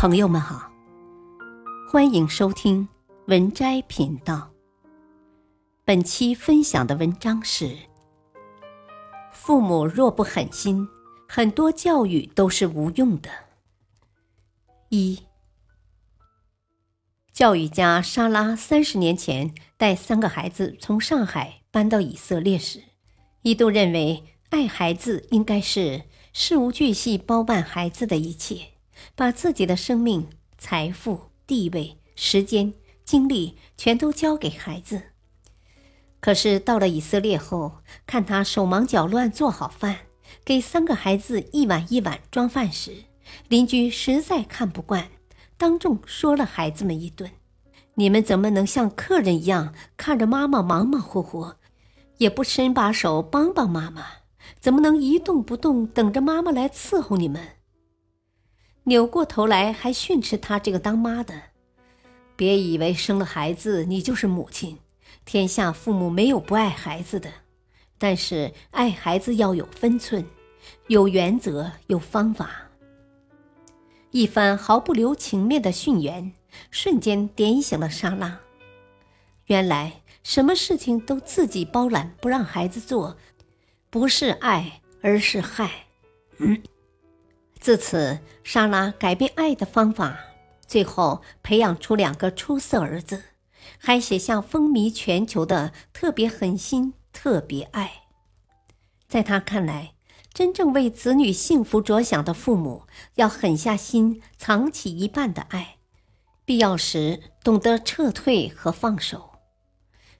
朋友们好，欢迎收听文摘频道。本期分享的文章是：父母若不狠心，很多教育都是无用的。一，教育家莎拉三十年前带三个孩子从上海搬到以色列时，一度认为爱孩子应该是事无巨细包办孩子的一切。把自己的生命、财富、地位、时间、精力全都交给孩子。可是到了以色列后，看他手忙脚乱做好饭，给三个孩子一碗一碗装饭时，邻居实在看不惯，当众说了孩子们一顿：“你们怎么能像客人一样看着妈妈忙忙活活，也不伸把手帮帮妈妈？怎么能一动不动等着妈妈来伺候你们？”扭过头来还训斥他这个当妈的：“别以为生了孩子你就是母亲，天下父母没有不爱孩子的，但是爱孩子要有分寸，有原则，有方法。”一番毫不留情面的训言，瞬间点醒了莎拉。原来什么事情都自己包揽不让孩子做，不是爱，而是害。嗯。自此，莎拉改变爱的方法，最后培养出两个出色儿子，还写下风靡全球的“特别狠心，特别爱”。在他看来，真正为子女幸福着想的父母，要狠下心藏起一半的爱，必要时懂得撤退和放手。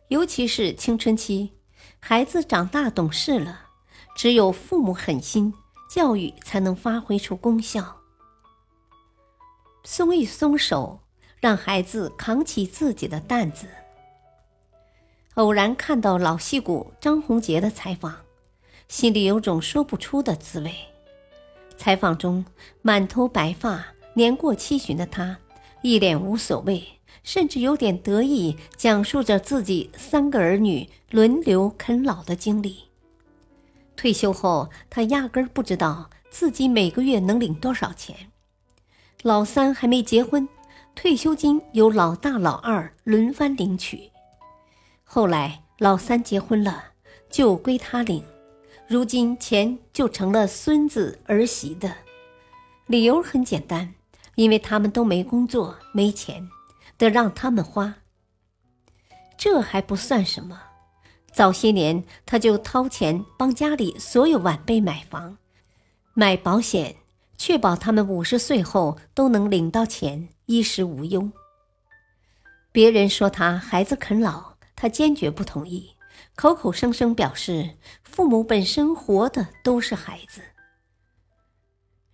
尤其是青春期，孩子长大懂事了，只有父母狠心。教育才能发挥出功效。松一松手，让孩子扛起自己的担子。偶然看到老戏骨张宏杰的采访，心里有种说不出的滋味。采访中，满头白发、年过七旬的他，一脸无所谓，甚至有点得意，讲述着自己三个儿女轮流啃老的经历。退休后，他压根儿不知道自己每个月能领多少钱。老三还没结婚，退休金由老大、老二轮番领取。后来老三结婚了，就归他领。如今钱就成了孙子儿媳的。理由很简单，因为他们都没工作、没钱，得让他们花。这还不算什么。早些年，他就掏钱帮家里所有晚辈买房、买保险，确保他们五十岁后都能领到钱，衣食无忧。别人说他孩子啃老，他坚决不同意，口口声声表示父母本身活的都是孩子。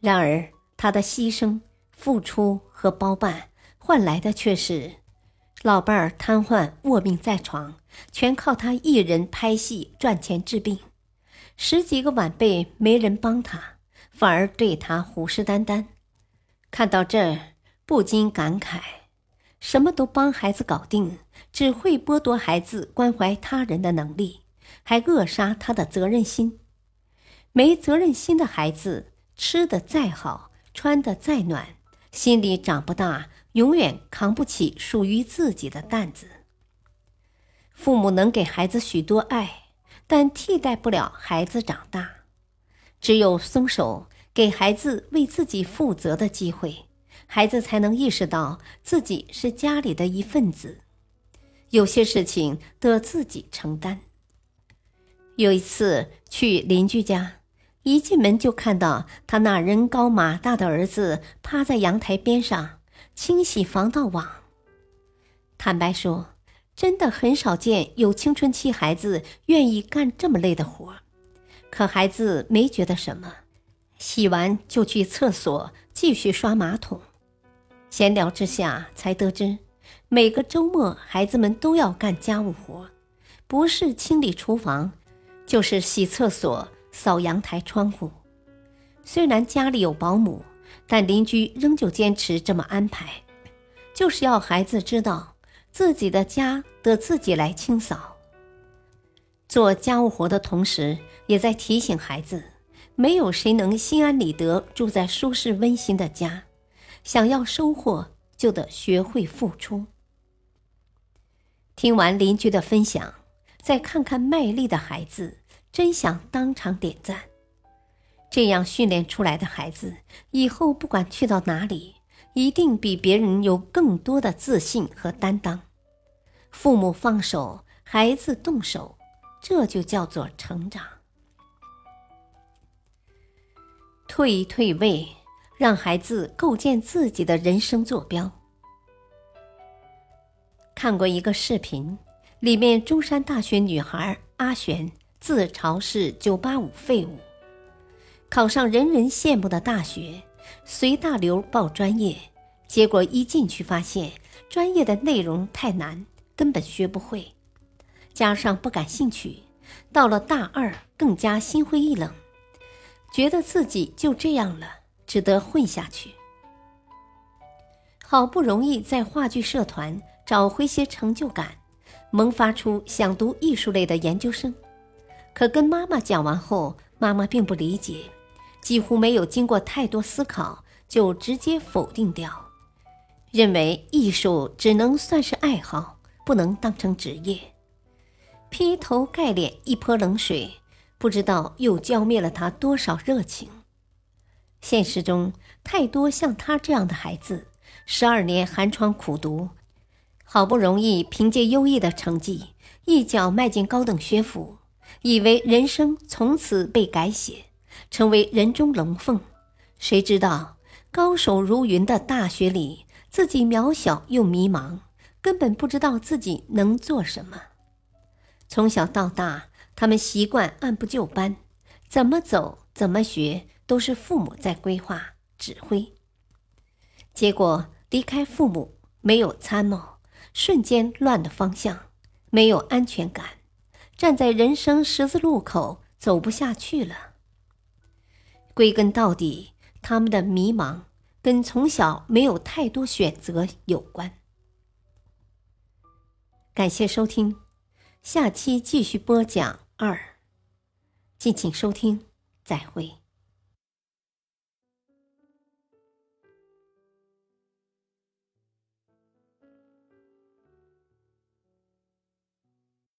然而，他的牺牲、付出和包办，换来的却是。老伴儿瘫痪卧病在床，全靠他一人拍戏赚钱治病。十几个晚辈没人帮他，反而对他虎视眈眈。看到这儿，不禁感慨：什么都帮孩子搞定，只会剥夺孩子关怀他人的能力，还扼杀他的责任心。没责任心的孩子，吃的再好，穿的再暖，心里长不大。永远扛不起属于自己的担子。父母能给孩子许多爱，但替代不了孩子长大。只有松手，给孩子为自己负责的机会，孩子才能意识到自己是家里的一份子。有些事情得自己承担。有一次去邻居家，一进门就看到他那人高马大的儿子趴在阳台边上。清洗防盗网。坦白说，真的很少见有青春期孩子愿意干这么累的活儿可孩子没觉得什么，洗完就去厕所继续刷马桶。闲聊之下才得知，每个周末孩子们都要干家务活，不是清理厨房，就是洗厕所、扫阳台窗户。虽然家里有保姆。但邻居仍旧坚持这么安排，就是要孩子知道自己的家得自己来清扫。做家务活的同时，也在提醒孩子：没有谁能心安理得住在舒适温馨的家，想要收获，就得学会付出。听完邻居的分享，再看看卖力的孩子，真想当场点赞。这样训练出来的孩子，以后不管去到哪里，一定比别人有更多的自信和担当。父母放手，孩子动手，这就叫做成长。退一退位，让孩子构建自己的人生坐标。看过一个视频，里面中山大学女孩阿璇自嘲是“九八五废物”，考上人人羡慕的大学，随大流报专业，结果一进去发现专业的内容太难。根本学不会，加上不感兴趣，到了大二更加心灰意冷，觉得自己就这样了，只得混下去。好不容易在话剧社团找回些成就感，萌发出想读艺术类的研究生，可跟妈妈讲完后，妈妈并不理解，几乎没有经过太多思考就直接否定掉，认为艺术只能算是爱好。不能当成职业，劈头盖脸一泼冷水，不知道又浇灭了他多少热情。现实中，太多像他这样的孩子，十二年寒窗苦读，好不容易凭借优异的成绩一脚迈进高等学府，以为人生从此被改写，成为人中龙凤。谁知道高手如云的大学里，自己渺小又迷茫。根本不知道自己能做什么。从小到大，他们习惯按部就班，怎么走怎么学，都是父母在规划指挥。结果离开父母，没有参谋，瞬间乱了方向，没有安全感，站在人生十字路口，走不下去了。归根到底，他们的迷茫跟从小没有太多选择有关。感谢收听，下期继续播讲二。敬请收听，再会。